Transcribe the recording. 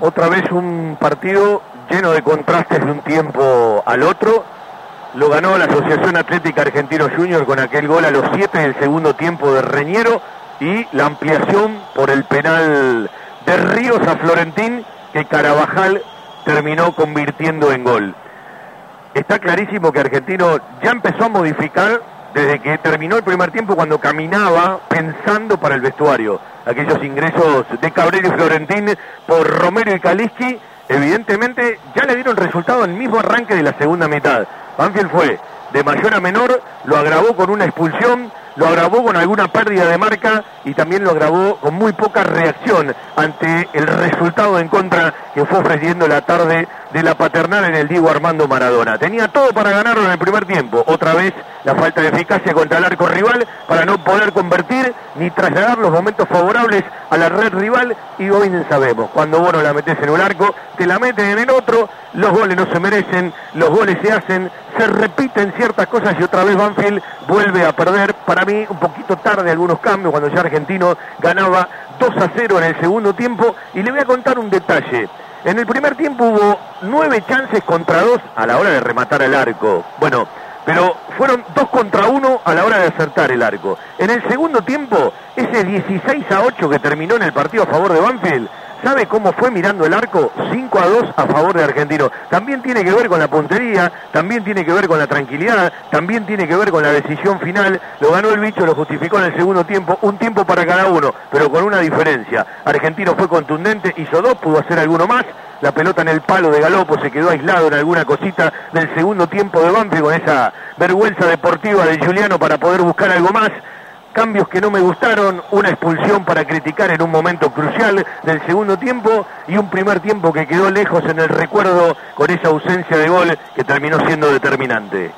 Otra vez un partido lleno de contrastes de un tiempo al otro. Lo ganó la Asociación Atlética Argentino Junior con aquel gol a los 7 del segundo tiempo de Reñero y la ampliación por el penal de Ríos a Florentín que Carabajal terminó convirtiendo en gol. Está clarísimo que Argentino ya empezó a modificar desde que terminó el primer tiempo cuando caminaba pensando para el vestuario. Aquellos ingresos de Cabrera y Florentín por Romero y Kaliski, evidentemente ya le dieron resultado en el mismo arranque de la segunda mitad. Banfield fue de mayor a menor, lo agravó con una expulsión, lo agravó con alguna pérdida de marca y también lo agravó con muy poca reacción ante el resultado en contra que fue ofreciendo la tarde de la paternal en el Diego Armando Maradona. Tenía todo para ganarlo en el primer tiempo. Otra vez la falta de eficacia contra el arco rival para no poder convertir ni trasladar los momentos favorables a la red rival y hoy no sabemos. Cuando vos no la metes en un arco, te la meten en el otro, los goles no se merecen, los goles se hacen, se repiten ciertas cosas y otra vez Banfield vuelve a perder. Para mí un poquito tarde algunos cambios cuando ya Argentino ganaba 2 a 0 en el segundo tiempo y le voy a contar un detalle. En el primer tiempo hubo nueve chances contra dos a la hora de rematar el arco. Bueno, pero fueron dos contra uno a la hora de acertar el arco. En el segundo tiempo, ese 16 a 8 que terminó en el partido a favor de Banfield, ¿Sabe cómo fue mirando el arco? 5 a 2 a favor de Argentino. También tiene que ver con la puntería, también tiene que ver con la tranquilidad, también tiene que ver con la decisión final. Lo ganó el bicho, lo justificó en el segundo tiempo, un tiempo para cada uno, pero con una diferencia. Argentino fue contundente, hizo dos, pudo hacer alguno más. La pelota en el palo de Galopo se quedó aislado en alguna cosita del segundo tiempo de Banfield con esa vergüenza deportiva de Juliano para poder buscar algo más cambios que no me gustaron, una expulsión para criticar en un momento crucial del segundo tiempo y un primer tiempo que quedó lejos en el recuerdo con esa ausencia de gol que terminó siendo determinante.